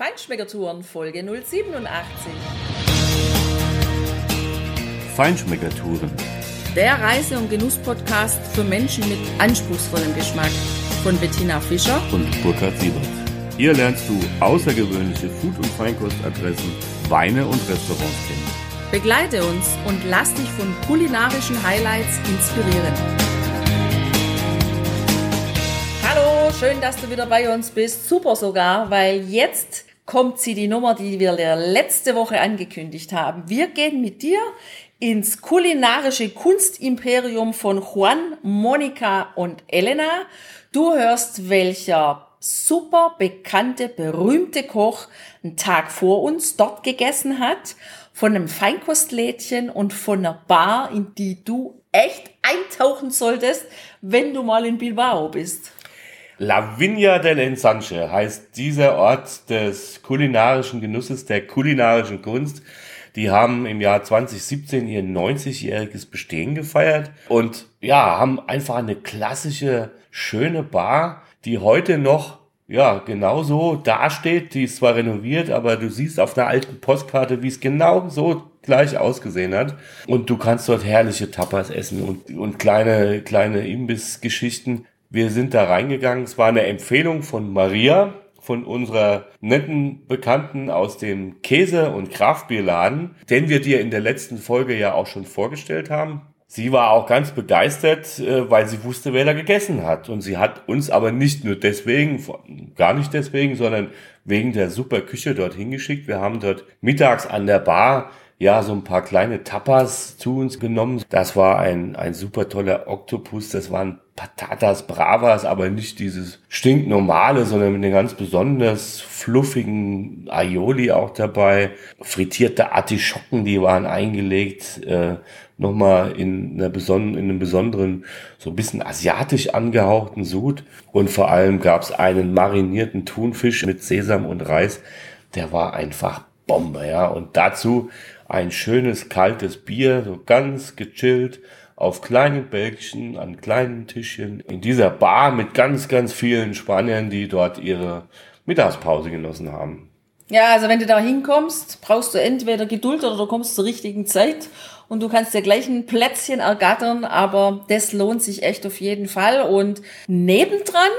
Feinschmeckertouren Folge 087. Feinschmeckertouren. Der Reise- und Genuss-Podcast für Menschen mit anspruchsvollem Geschmack von Bettina Fischer und Burkhard Siebert. Hier lernst du außergewöhnliche Food- und Feinkostadressen, Weine und Restaurants kennen. Begleite uns und lass dich von kulinarischen Highlights inspirieren. Hallo, schön, dass du wieder bei uns bist. Super sogar, weil jetzt kommt sie die Nummer, die wir letzte Woche angekündigt haben. Wir gehen mit dir ins kulinarische Kunstimperium von Juan, Monika und Elena. Du hörst, welcher super bekannte, berühmte Koch einen Tag vor uns dort gegessen hat, von einem Feinkostlädchen und von einer Bar, in die du echt eintauchen solltest, wenn du mal in Bilbao bist. La Viña del Ensanche heißt dieser Ort des kulinarischen Genusses, der kulinarischen Kunst. Die haben im Jahr 2017 ihr 90-jähriges Bestehen gefeiert und ja, haben einfach eine klassische, schöne Bar, die heute noch ja, genauso dasteht. Die ist zwar renoviert, aber du siehst auf einer alten Postkarte, wie es genau so gleich ausgesehen hat. Und du kannst dort herrliche Tapas essen und, und kleine, kleine Imbissgeschichten. Wir sind da reingegangen. Es war eine Empfehlung von Maria, von unserer netten Bekannten aus dem Käse- und Kraftbierladen, den wir dir in der letzten Folge ja auch schon vorgestellt haben. Sie war auch ganz begeistert, äh, weil sie wusste, wer da gegessen hat. Und sie hat uns aber nicht nur deswegen, gar nicht deswegen, sondern wegen der super Küche dorthin geschickt. Wir haben dort mittags an der Bar ja, so ein paar kleine Tapas zu uns genommen. Das war ein, ein super toller Oktopus. Das waren Patatas Bravas, aber nicht dieses stinknormale, sondern mit einem ganz besonders fluffigen Aioli auch dabei. Frittierte Artischocken, die waren eingelegt, äh, nochmal in, einer beson in einem besonderen, so ein bisschen asiatisch angehauchten Sud. Und vor allem gab's einen marinierten Thunfisch mit Sesam und Reis. Der war einfach Bombe, ja. Und dazu ein schönes kaltes Bier, so ganz gechillt auf kleinen Bällchen, an kleinen Tischchen in dieser Bar mit ganz, ganz vielen Spaniern, die dort ihre Mittagspause genossen haben. Ja, also wenn du da hinkommst, brauchst du entweder Geduld oder du kommst zur richtigen Zeit und du kannst dir gleich ein Plätzchen ergattern, aber das lohnt sich echt auf jeden Fall. Und nebendran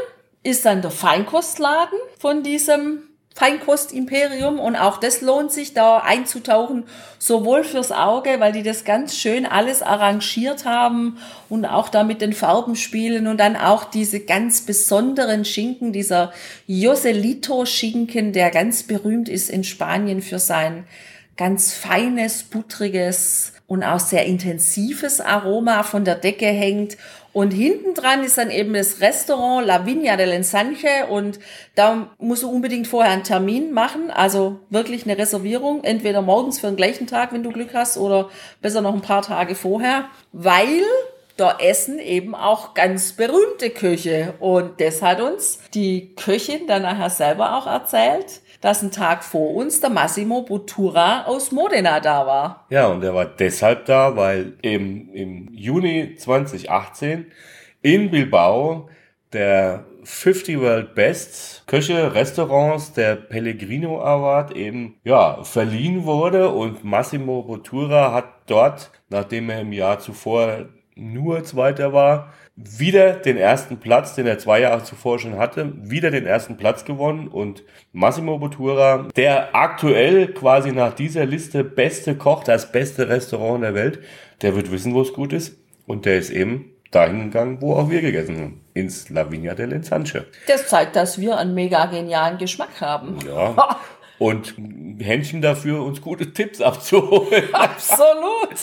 ist dann der Feinkostladen von diesem Feinkostimperium und auch das lohnt sich da einzutauchen, sowohl fürs Auge, weil die das ganz schön alles arrangiert haben und auch da mit den Farben spielen und dann auch diese ganz besonderen Schinken, dieser Joselito Schinken, der ganz berühmt ist in Spanien für sein ganz feines, buttriges und auch sehr intensives Aroma von der Decke hängt und hinten dran ist dann eben das Restaurant La Viña del Ensanche und da musst du unbedingt vorher einen Termin machen, also wirklich eine Reservierung, entweder morgens für den gleichen Tag, wenn du Glück hast, oder besser noch ein paar Tage vorher, weil da essen eben auch ganz berühmte Köche. Und das hat uns die Köchin dann nachher selber auch erzählt dass ein Tag vor uns der Massimo Bottura aus Modena da war. Ja, und er war deshalb da, weil im, im Juni 2018 in Bilbao der 50 World Best Köche Restaurants der Pellegrino Award eben ja verliehen wurde und Massimo Bottura hat dort, nachdem er im Jahr zuvor nur Zweiter war, wieder den ersten Platz, den er zwei Jahre zuvor schon hatte, wieder den ersten Platz gewonnen und Massimo Bottura, der aktuell quasi nach dieser Liste beste Koch, das beste Restaurant der Welt, der wird wissen, wo es gut ist und der ist eben dahin gegangen, wo auch wir gegessen haben, ins La Vigna del Ensanche. Das zeigt, dass wir einen mega genialen Geschmack haben. Ja. und Händchen dafür, uns gute Tipps abzuholen. Absolut.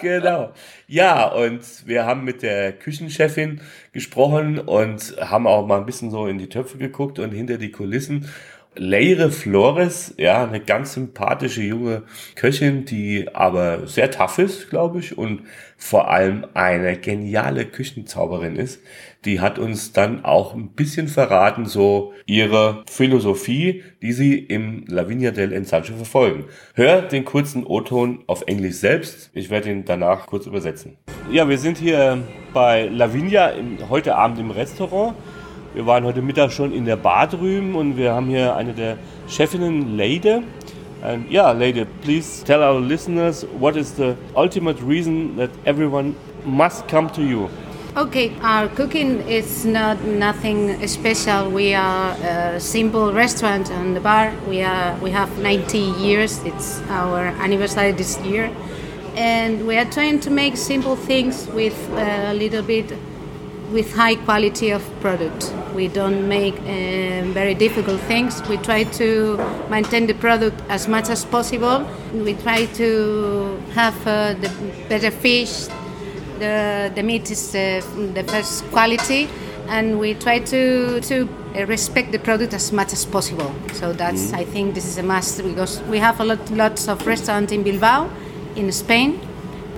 genau. Ja, und wir haben mit der Küchenchefin gesprochen und haben auch mal ein bisschen so in die Töpfe geguckt und hinter die Kulissen. Leire Flores, ja, eine ganz sympathische junge Köchin, die aber sehr tough ist, glaube ich, und vor allem eine geniale Küchenzauberin ist. Die hat uns dann auch ein bisschen verraten, so ihre Philosophie, die sie im Lavinia del Ensanche verfolgen. Hör den kurzen O-Ton auf Englisch selbst. Ich werde ihn danach kurz übersetzen. Ja, wir sind hier bei Lavinia heute Abend im Restaurant Wir waren heute Mittag schon in der Bar drüben und wir haben hier eine der Chefinnen, Leide. And yeah, Leide, please tell our listeners what is the ultimate reason that everyone must come to you. Okay, our cooking is not nothing special. We are a simple restaurant and the bar. We are we have 90 years. It's our anniversary this year, and we are trying to make simple things with a little bit with high quality of product. We don't make uh, very difficult things. We try to maintain the product as much as possible. We try to have uh, the better fish. The, the meat is uh, the best quality, and we try to to respect the product as much as possible. So that's I think this is a must because we have a lot lots of restaurants in Bilbao, in Spain,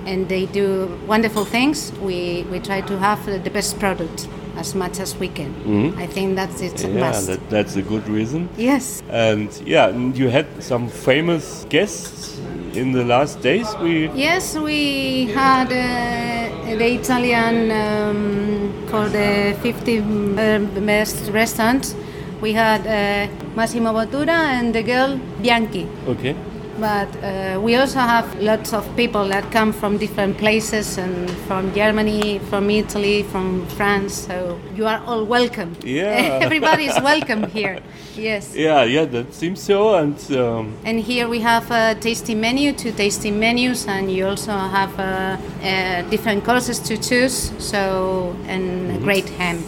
and they do wonderful things. We, we try to have the best product as much as we can. Mhm. I think that's it's Yeah, must. that, that's a good reason. yes. And yeah, and you had some famous guests in the last days. We Yes, we had uh, the Italian um, for the 50 uh, best restaurants. We had uh, Massimo Bottura and the girl Bianchi. okay. But uh, we also have lots of people that come from different places and from Germany, from Italy, from France. So you are all welcome. Yeah. Everybody is welcome here. Yes. Yeah, yeah, that seems so. And um, And here we have a tasting menu, two tasting menus, and you also have uh, uh, different courses to choose. So, and great ham.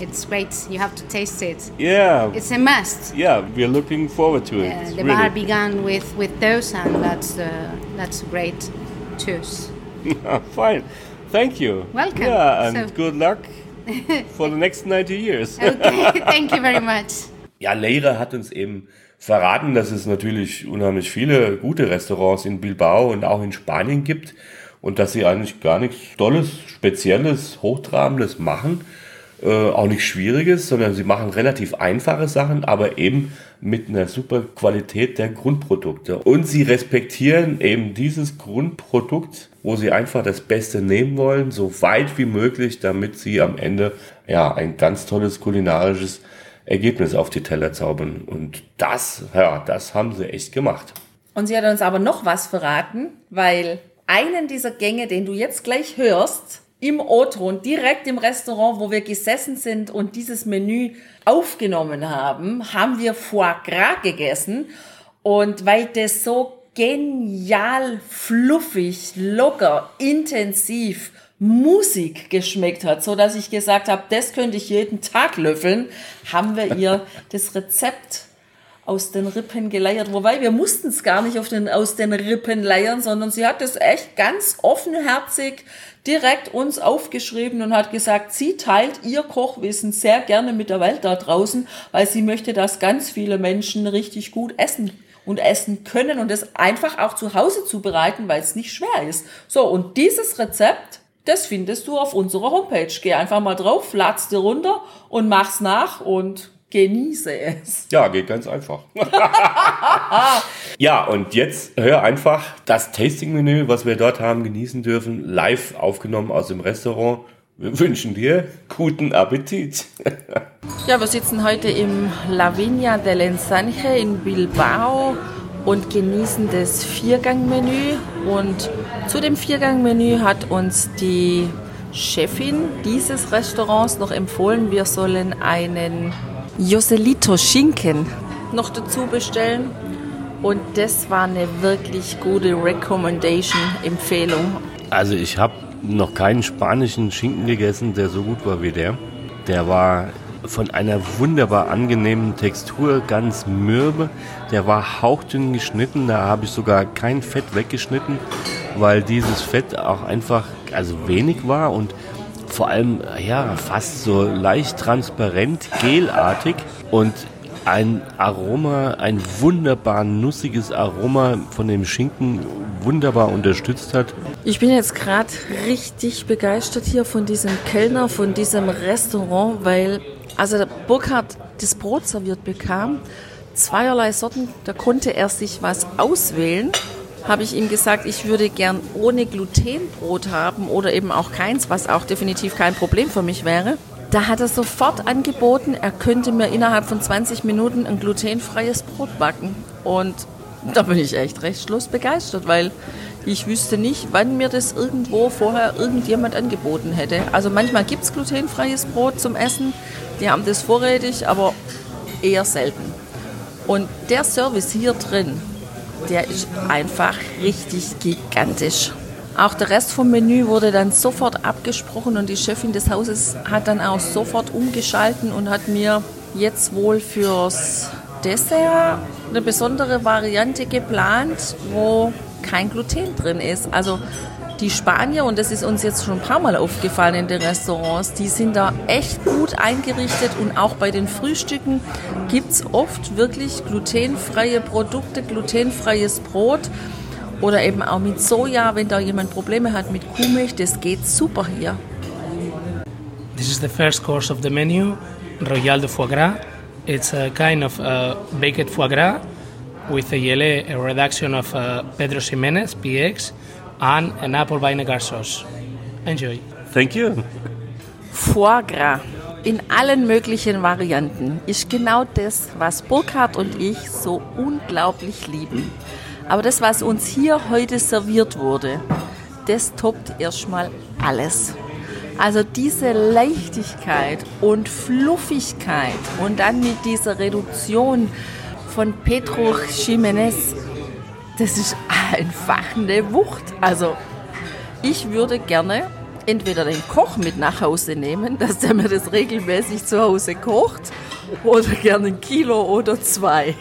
It's great. You have to taste it. yeah, It's a must. yeah, we're looking forward to it. Uh, the really. bar began with, with those, and that's uh, that's a great choose. Fine. Thank you. Welcome. Yeah, and So- good luck for the next 90 years. Okay, thank you very much. Ja, Leire hat uns eben verraten, dass es natürlich unheimlich viele gute Restaurants in Bilbao und auch in Spanien gibt und dass sie eigentlich gar nichts Tolles, Spezielles, Hochtrabendes machen. Äh, auch nichts Schwieriges, sondern sie machen relativ einfache Sachen, aber eben mit einer super Qualität der Grundprodukte. Und sie respektieren eben dieses Grundprodukt, wo sie einfach das Beste nehmen wollen, so weit wie möglich, damit sie am Ende ja ein ganz tolles kulinarisches Ergebnis auf die Teller zaubern. Und das, ja, das haben sie echt gemacht. Und sie hat uns aber noch was verraten, weil einen dieser Gänge, den du jetzt gleich hörst, im O-Ton, direkt im Restaurant, wo wir gesessen sind und dieses Menü aufgenommen haben, haben wir Foie Gras gegessen. Und weil das so genial, fluffig, locker, intensiv, Musik geschmeckt hat, so dass ich gesagt habe, das könnte ich jeden Tag löffeln, haben wir ihr das Rezept aus den Rippen geleiert. Wobei wir mussten es gar nicht auf den, aus den Rippen leiern, sondern sie hat es echt ganz offenherzig direkt uns aufgeschrieben und hat gesagt, sie teilt ihr Kochwissen sehr gerne mit der Welt da draußen, weil sie möchte, dass ganz viele Menschen richtig gut essen und essen können und es einfach auch zu Hause zubereiten, weil es nicht schwer ist. So, und dieses Rezept, das findest du auf unserer Homepage. Geh einfach mal drauf, lad's dir runter und mach's nach und genieße es. Ja, geht ganz einfach. ja, und jetzt hör einfach das Tasting-Menü, was wir dort haben genießen dürfen, live aufgenommen aus dem Restaurant. Wir wünschen dir guten Appetit. Ja, wir sitzen heute im La Viña del Ensanche in Bilbao und genießen das Viergangmenü. Und zu dem Viergangmenü hat uns die Chefin dieses Restaurants noch empfohlen, wir sollen einen Joselito Schinken noch dazu bestellen. Und das war eine wirklich gute Recommendation, Empfehlung. Also ich habe noch keinen spanischen Schinken gegessen, der so gut war wie der. Der war von einer wunderbar angenehmen Textur, ganz mürbe. Der war hauchdünn geschnitten, da habe ich sogar kein Fett weggeschnitten, weil dieses Fett auch einfach also wenig war und vor allem ja fast so leicht transparent, gelartig und ein Aroma, ein wunderbar nussiges Aroma von dem Schinken wunderbar unterstützt hat. Ich bin jetzt gerade richtig begeistert hier von diesem Kellner, von diesem Restaurant, weil also Burkhard das Brot serviert bekam, zweierlei Sorten, da konnte er sich was auswählen. Habe ich ihm gesagt, ich würde gern ohne Glutenbrot haben oder eben auch keins, was auch definitiv kein Problem für mich wäre. Da hat er sofort angeboten, er könnte mir innerhalb von 20 Minuten ein glutenfreies Brot backen. Und da bin ich echt recht schlussbegeistert, weil ich wüsste nicht, wann mir das irgendwo vorher irgendjemand angeboten hätte. Also manchmal gibt es glutenfreies Brot zum Essen, die haben das vorrätig, aber eher selten. Und der Service hier drin, der ist einfach richtig gigantisch. Auch der Rest vom Menü wurde dann sofort abgesprochen und die Chefin des Hauses hat dann auch sofort umgeschalten und hat mir jetzt wohl fürs Dessert eine besondere Variante geplant, wo kein Gluten drin ist. Also die Spanier, und das ist uns jetzt schon ein paar Mal aufgefallen in den Restaurants, die sind da echt gut eingerichtet und auch bei den Frühstücken gibt es oft wirklich glutenfreie Produkte, glutenfreies Brot oder eben auch mit Soja, wenn da jemand Probleme hat mit Kuhmilch, das geht super hier. This is the first course of the menu, Royal de Foie Gras. It's a kind of uh, baked foie gras with a yele, a reduction of uh, Pedro Ximenez, PX, and an apple vinegar sauce. Enjoy. Thank you. Foie Gras in allen möglichen Varianten ist genau das, was Burkhard und ich so unglaublich lieben. Aber das, was uns hier heute serviert wurde, das toppt erstmal alles. Also diese Leichtigkeit und Fluffigkeit und dann mit dieser Reduktion von Pedro Jiménez, das ist einfach eine Wucht. Also ich würde gerne entweder den Koch mit nach Hause nehmen, dass der mir das regelmäßig zu Hause kocht, oder gerne ein Kilo oder zwei.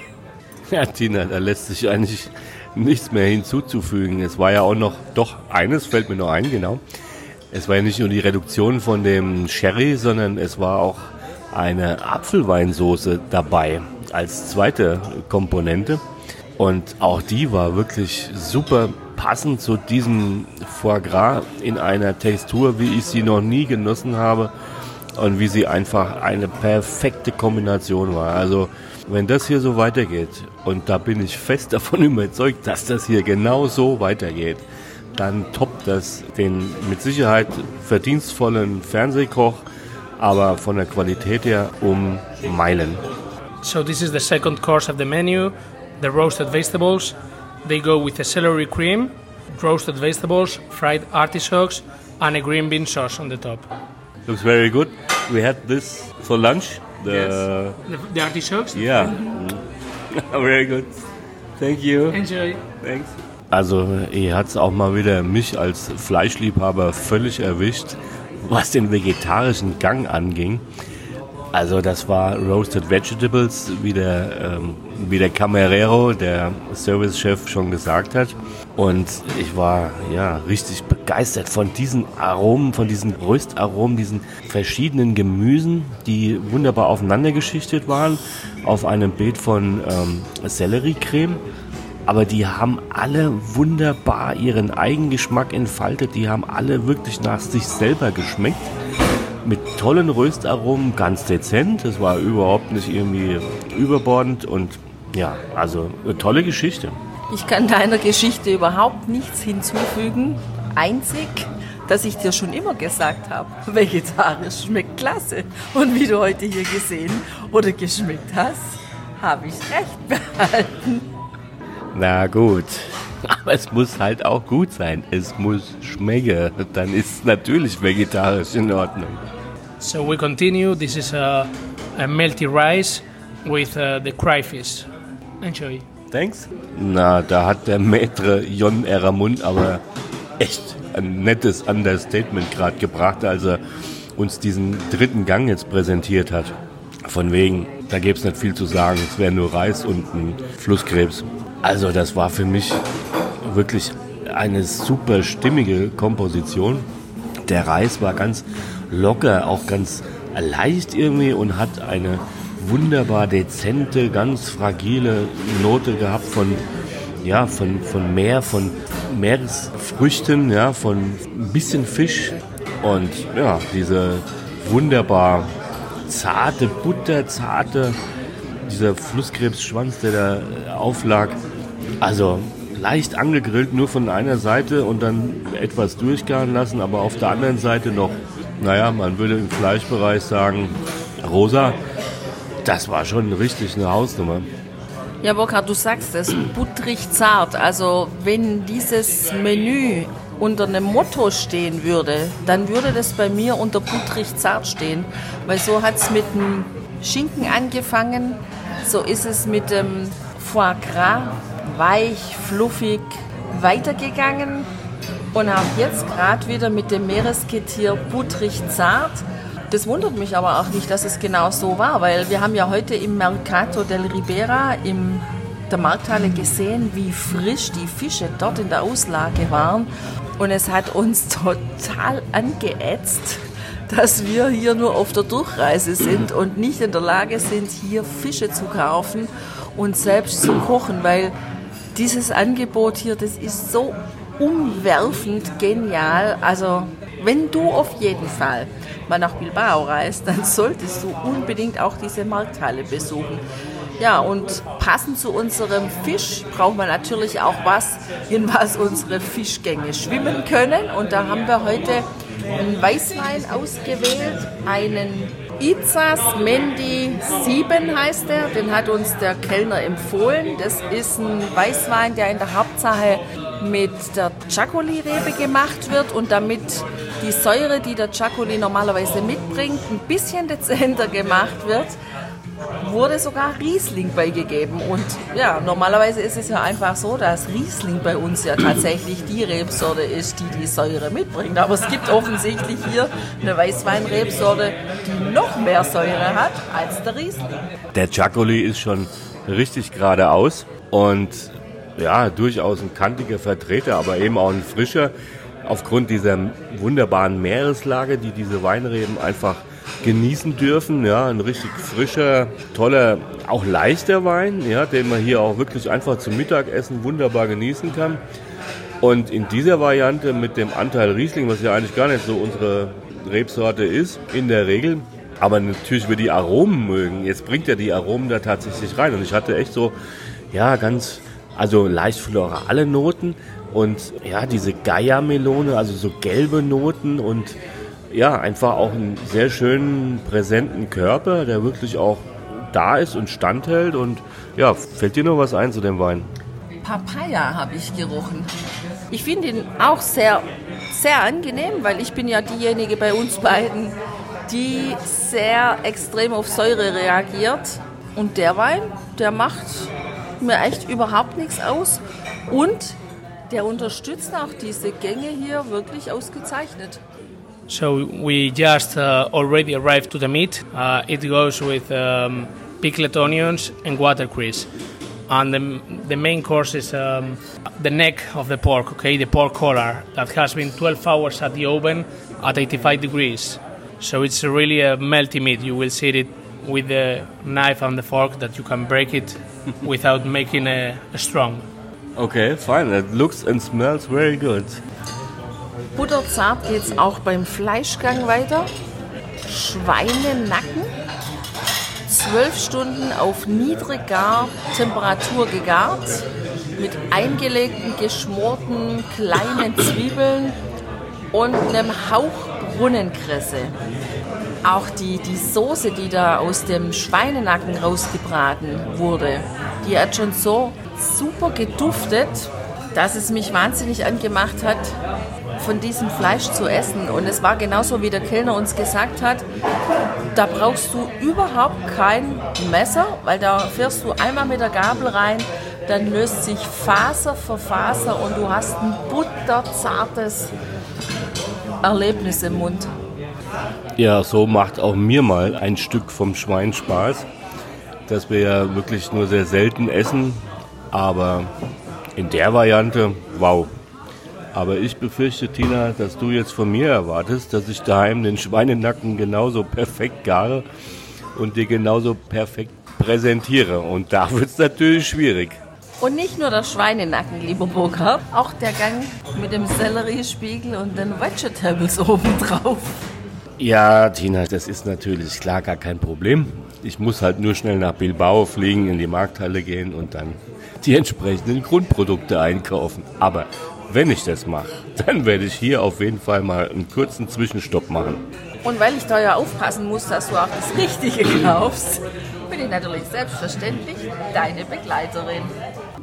Ja, Tina, da lässt sich eigentlich nichts mehr hinzuzufügen. Es war ja auch noch, doch, eines fällt mir noch ein, genau. Es war ja nicht nur die Reduktion von dem Sherry, sondern es war auch eine Apfelweinsoße dabei als zweite Komponente. Und auch die war wirklich super passend zu diesem Foie Gras in einer Textur, wie ich sie noch nie genossen habe und wie sie einfach eine perfekte Kombination war. Also wenn das hier so weitergeht, und da bin ich fest davon überzeugt, dass das hier genau so weitergeht, dann toppt das den mit Sicherheit verdienstvollen Fernsehkoch, aber von der Qualität her um Meilen. So this is the second course of the menu, the roasted vegetables. They go with a celery cream, roasted vegetables, fried artichokes, and a green bean sauce on the top. Looks very good. We had this for lunch. The, The, the artichokes? Yeah. very good. Thank you. Enjoy. Thanks. Also, ihr hat es auch mal wieder mich als Fleischliebhaber völlig erwischt, was den vegetarischen Gang anging. Also, das war Roasted Vegetables, wie der, ähm, wie der Camarero, der Servicechef, schon gesagt hat. Und ich war ja richtig begeistert von diesen Aromen, von diesen Röstaromen, diesen verschiedenen Gemüsen, die wunderbar aufeinander geschichtet waren, auf einem Beet von ähm, Selleriecreme aber die haben alle wunderbar ihren Eigengeschmack entfaltet. Die haben alle wirklich nach sich selber geschmeckt. Mit tollen Röstaromen, ganz dezent. Das war überhaupt nicht irgendwie überbordend und ja, also eine tolle Geschichte. Ich kann deiner Geschichte überhaupt nichts hinzufügen. Einzig, dass ich dir schon immer gesagt habe, vegetarisch schmeckt klasse. Und wie du heute hier gesehen oder geschmeckt hast, habe ich recht behalten. Na gut. Aber es muss halt auch gut sein. Es muss schmecken. Dann ist es natürlich vegetarisch in Ordnung. So we continue. This is a, a melty rice with uh, the crayfish. Enjoy. Thanks. Na, da hat der Maître Jon Eramund aber echt ein nettes Understatement gerade gebracht, als er uns diesen dritten Gang jetzt präsentiert hat. Von wegen, da gäbe es nicht viel zu sagen. Es wäre nur Reis und ein Flusskrebs. Also das war für mich wirklich eine super stimmige Komposition. Der Reis war ganz locker, auch ganz leicht irgendwie und hat eine wunderbar dezente, ganz fragile Note gehabt von ja, von, von Meer, von Meeresfrüchten, ja, von ein bisschen Fisch und ja, diese wunderbar zarte, butterzarte, dieser Flusskrebsschwanz, der da auflag. Also leicht angegrillt, nur von einer Seite und dann etwas durchgaren lassen, aber auf der anderen Seite noch naja, man würde im Fleischbereich sagen, rosa. Das war schon richtig eine Hausnummer. Ja, Burkhard, du sagst es, butterig zart. Also wenn dieses Menü unter einem Motto stehen würde, dann würde das bei mir unter butterig zart stehen. Weil so hat es mit dem Schinken angefangen, so ist es mit dem Foie Gras weich, fluffig weitergegangen und auch jetzt gerade wieder mit dem Meeresgetier butterig zart. Das wundert mich aber auch nicht, dass es genau so war, weil wir haben ja heute im Mercato del Ribera in der Markthalle gesehen, wie frisch die Fische dort in der Auslage waren. Und es hat uns total angeätzt, dass wir hier nur auf der Durchreise sind und nicht in der Lage sind, hier Fische zu kaufen und selbst zu kochen, weil dieses Angebot hier, das ist so umwerfend genial. Also wenn du auf jeden Fall mal nach Bilbao reist, dann solltest du unbedingt auch diese Markthalle besuchen. Ja, und passend zu unserem Fisch braucht man natürlich auch was, in was unsere Fischgänge schwimmen können. Und da haben wir heute einen Weißwein ausgewählt, einen Izas Mendi 7 heißt der. Den hat uns der Kellner empfohlen. Das ist ein Weißwein, der in der Hauptsache mit der Chacoli-Rebe gemacht wird und damit die Säure, die der Chacoli normalerweise mitbringt, ein bisschen dezenter gemacht wird, wurde sogar Riesling beigegeben. Und ja, normalerweise ist es ja einfach so, dass Riesling bei uns ja tatsächlich die Rebsorte ist, die die Säure mitbringt. Aber es gibt offensichtlich hier eine Weißweinrebsorte, die noch mehr Säure hat als der Riesling. Der Chacoli ist schon richtig geradeaus und ja, durchaus ein kantiger Vertreter, aber eben auch ein frischer. Aufgrund dieser wunderbaren Meereslage, die diese Weinreben einfach genießen dürfen. Ja, ein richtig frischer, toller, auch leichter Wein, ja, den man hier auch wirklich einfach zum Mittagessen wunderbar genießen kann. Und in dieser Variante mit dem Anteil Riesling, was ja eigentlich gar nicht so unsere Rebsorte ist, in der Regel, aber natürlich wir die Aromen mögen. Jetzt bringt er die Aromen da tatsächlich rein. Und ich hatte echt so, ja, ganz, also leicht florale Noten und ja, diese Gaia-Melone, also so gelbe Noten und ja, einfach auch einen sehr schönen, präsenten Körper, der wirklich auch da ist und standhält. Und ja, fällt dir noch was ein zu dem Wein? Papaya habe ich gerochen. Ich finde ihn auch sehr, sehr angenehm, weil ich bin ja diejenige bei uns beiden, die sehr extrem auf Säure reagiert. Und der Wein, der macht mir echt überhaupt nichts aus. Und der unterstützt auch diese Gänge hier wirklich ausgezeichnet. So we just uh, already arrived to the meat. Uh, it goes with um, pickled onions and watercress. And the, the main course is um, the neck of the pork, okay, the pork collar that has been 12 hours at the oven at 85 degrees. So it's really a melty meat. You will see it with the knife and the fork that you can break it without making a, a strong. Okay, fine. It looks and smells very good. Butterzart geht es auch beim Fleischgang weiter. Schweinenacken. Zwölf Stunden auf niedriger Temperatur gegart. Mit eingelegten, geschmorten kleinen Zwiebeln und einem Hauch Brunnenkresse. Auch die, die Soße, die da aus dem Schweinenacken rausgebraten wurde, die hat schon so super geduftet, dass es mich wahnsinnig angemacht hat, von diesem Fleisch zu essen. Und es war genauso, wie der Kellner uns gesagt hat, da brauchst du überhaupt kein Messer, weil da fährst du einmal mit der Gabel rein, dann löst sich Faser für Faser und du hast ein butterzartes Erlebnis im Mund. Ja, so macht auch mir mal ein Stück vom Schwein Spaß, das wir ja wirklich nur sehr selten essen, aber in der Variante, wow, aber ich befürchte, Tina, dass du jetzt von mir erwartest, dass ich daheim den Schweinenacken genauso perfekt gare und dir genauso perfekt präsentiere. Und da wird es natürlich schwierig. Und nicht nur der Schweinenacken, lieber Burkhard, auch der Gang mit dem Selleriespiegel und den Vegetables obendrauf. Ja, Tina, das ist natürlich klar gar kein Problem. Ich muss halt nur schnell nach Bilbao fliegen, in die Markthalle gehen und dann die entsprechenden Grundprodukte einkaufen. Aber wenn ich das mache, dann werde ich hier auf jeden Fall mal einen kurzen Zwischenstopp machen. Und weil ich da ja aufpassen muss, dass du auch das Richtige kaufst, bin ich natürlich selbstverständlich deine Begleiterin.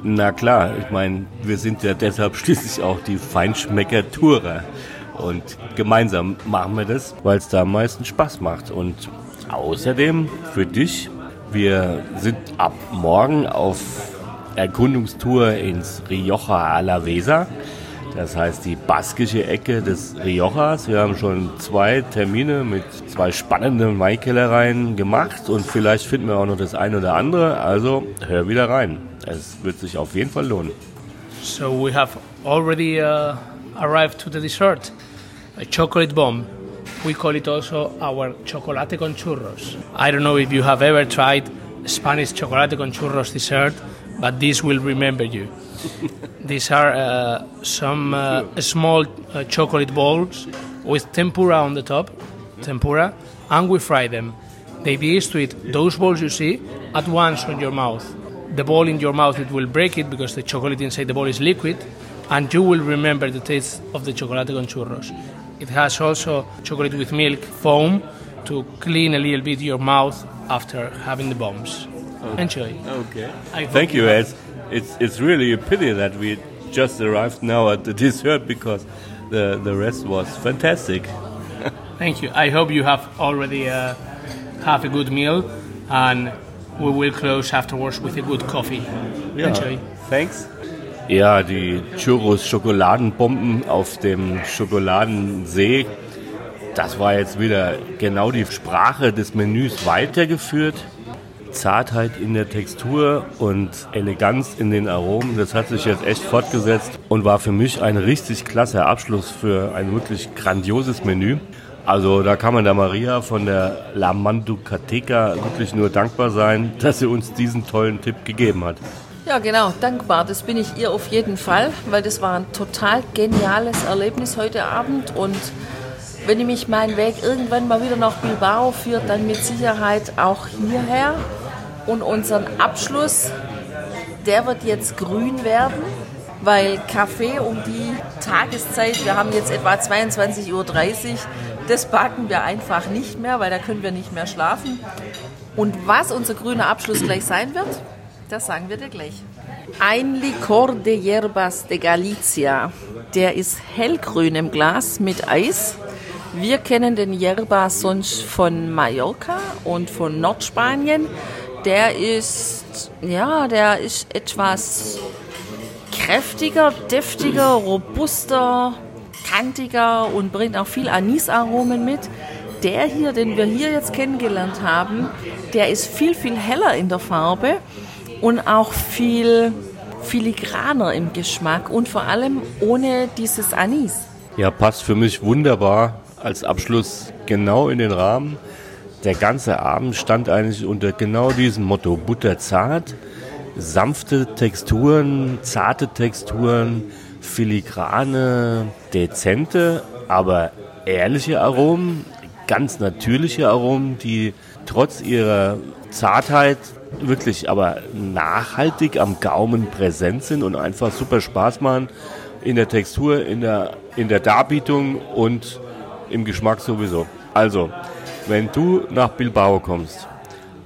Na klar, ich meine, wir sind ja deshalb schließlich auch die Feinschmecker-Tourer. Und gemeinsam machen wir das, weil es da am meisten Spaß macht. Und außerdem für dich, wir sind ab morgen auf Erkundungstour ins Rioja Alavesa. Das heißt die baskische Ecke des Riojas. Wir haben schon zwei Termine mit zwei spannenden Weinkellereien gemacht und vielleicht finden wir auch noch das eine oder andere. Also hör wieder rein. Es wird sich auf jeden Fall lohnen. So we have already uh, arrived to the dessert, a chocolate bomb. We call it also our chocolate con churros. I don't know if you have ever tried Spanish chocolate con churros dessert, but this will remember you. These are uh, some uh, small uh, chocolate balls with tempura on the top, tempura, and we fry them. The idea is to eat those balls you see at once on your mouth. The ball in your mouth it will break it because the chocolate inside the ball is liquid, and you will remember the taste of the chocolate con churros. It has also chocolate with milk foam to clean a little bit your mouth after having the bombs. Enjoy. Okay. I Thank you, Ed. It's it's really a pity that we just arrived now at the dessert because the the rest was fantastic. Thank you. I hope you have already uh, have a good meal, and we will close afterwards with a good coffee. Enjoy. Thanks. Ja, die Churros Schokoladenbomben auf dem Schokoladensee. Das war jetzt wieder genau die Sprache des Menüs weitergeführt. Zartheit in der Textur und Eleganz in den Aromen, das hat sich jetzt echt fortgesetzt und war für mich ein richtig klasse Abschluss für ein wirklich grandioses Menü. Also da kann man der Maria von der La Manducateca wirklich nur dankbar sein, dass sie uns diesen tollen Tipp gegeben hat. Ja, genau, dankbar. Das bin ich ihr auf jeden Fall, weil das war ein total geniales Erlebnis heute Abend. Und wenn ich mich meinen Weg irgendwann mal wieder nach Bilbao führt, dann mit Sicherheit auch hierher. Und unseren Abschluss, der wird jetzt grün werden, weil Kaffee um die Tageszeit, wir haben jetzt etwa 22.30 Uhr, das backen wir einfach nicht mehr, weil da können wir nicht mehr schlafen. Und was unser grüner Abschluss gleich sein wird, das sagen wir dir gleich. Ein Licor de Hierbas de Galicia. Der ist hellgrün im Glas mit Eis. Wir kennen den Yerba sonst von Mallorca und von Nordspanien. Der ist, ja, der ist etwas kräftiger, deftiger, robuster, kantiger und bringt auch viel Anisaromen mit. Der hier, den wir hier jetzt kennengelernt haben, der ist viel, viel heller in der Farbe und auch viel filigraner im Geschmack und vor allem ohne dieses Anis. Ja, passt für mich wunderbar als Abschluss genau in den Rahmen. Der ganze Abend stand eigentlich unter genau diesem Motto butterzart, sanfte Texturen, zarte Texturen, filigrane, dezente, aber ehrliche Aromen, ganz natürliche Aromen, die trotz ihrer Zartheit wirklich aber nachhaltig am Gaumen präsent sind und einfach super Spaß machen in der Textur, in der, in der Darbietung und im Geschmack sowieso. Also, wenn du nach Bilbao kommst,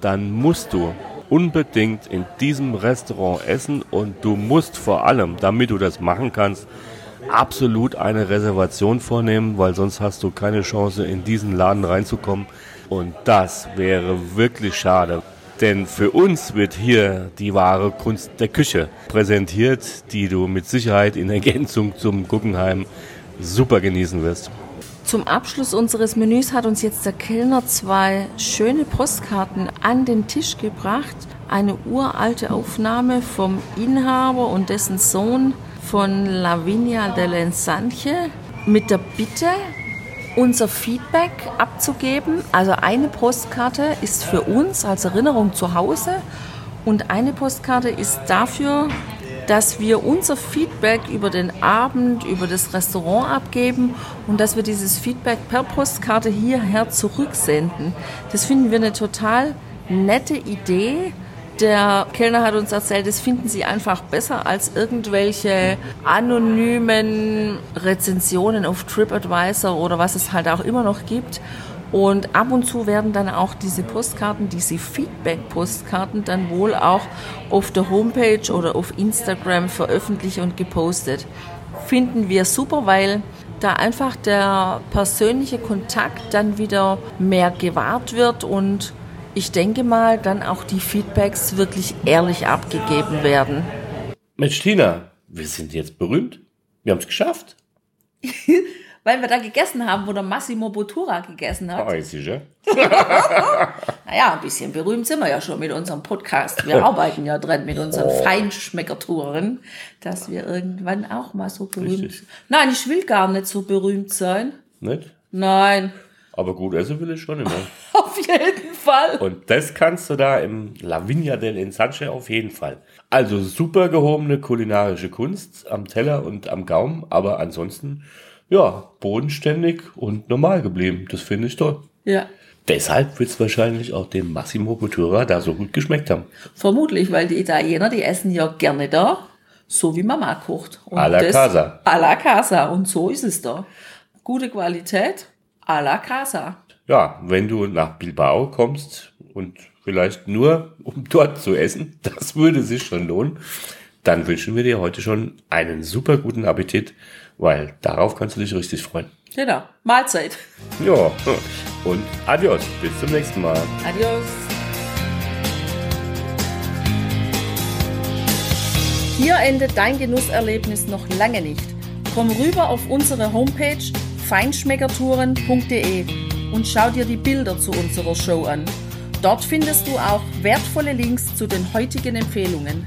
dann musst du unbedingt in diesem Restaurant essen und du musst vor allem, damit du das machen kannst, absolut eine Reservation vornehmen, weil sonst hast du keine Chance, in diesen Laden reinzukommen. Und das wäre wirklich schade. Denn für uns wird hier die wahre Kunst der Küche präsentiert, die du mit Sicherheit in Ergänzung zum Guggenheim super genießen wirst. Zum Abschluss unseres Menüs hat uns jetzt der Kellner zwei schöne Postkarten an den Tisch gebracht. Eine uralte Aufnahme vom Inhaber und dessen Sohn von Lavinia del Ensanche mit der Bitte, unser Feedback abzugeben. Also eine Postkarte ist für uns als Erinnerung zu Hause und eine Postkarte ist dafür, dass wir unser Feedback über den Abend, über das Restaurant abgeben und dass wir dieses Feedback per Postkarte hierher zurücksenden. Das finden wir eine total nette Idee. Der Kellner hat uns erzählt, das finden sie einfach besser als irgendwelche anonymen Rezensionen auf TripAdvisor oder was es halt auch immer noch gibt. Und ab und zu werden dann auch diese Postkarten, diese Feedback-Postkarten dann wohl auch auf der Homepage oder auf Instagram veröffentlicht und gepostet. Finden wir super, weil da einfach der persönliche Kontakt dann wieder mehr gewahrt wird und ich denke mal, dann auch die Feedbacks wirklich ehrlich abgegeben werden. Mensch, Tina, wir sind jetzt berühmt. Wir haben es geschafft. Weil wir da gegessen haben, wo der Massimo Bottura gegessen hat. Oh, sicher. Naja, ein bisschen berühmt sind wir ja schon mit unserem Podcast. Wir arbeiten ja dran mit unseren Oh. Feinschmeckertouren, dass wir irgendwann auch mal so berühmt Richtig. Nein, ich will gar nicht so berühmt sein. Nicht? Nein, Aber gut essen will ich schon immer. auf jeden Fall. Und das kannst du da im Lavinia del Ensanche auf jeden Fall. Also super gehobene kulinarische Kunst am Teller und am Gaumen, aber ansonsten, ja, bodenständig und normal geblieben. Das finde ich toll. Ja, Deshalb wird es wahrscheinlich auch dem Massimo Bottura da so gut geschmeckt haben. vermutlich, weil die Italiener, die essen ja gerne da, so wie Mama kocht. Und A la das- casa. A la casa. Und so ist es da. Gute Qualität, a la casa. Ja, wenn du nach Bilbao kommst und vielleicht nur um dort zu essen, das würde sich schon lohnen, dann wünschen wir dir heute schon einen super guten Appetit, weil darauf kannst du dich richtig freuen. Genau. Mahlzeit. Ja, und adios, bis zum nächsten Mal. Adios. Hier endet dein Genusserlebnis noch lange nicht. Komm rüber auf unsere Homepage feinschmeckertouren.de und schau dir die Bilder zu unserer Show an. Dort findest du auch wertvolle Links zu den heutigen Empfehlungen.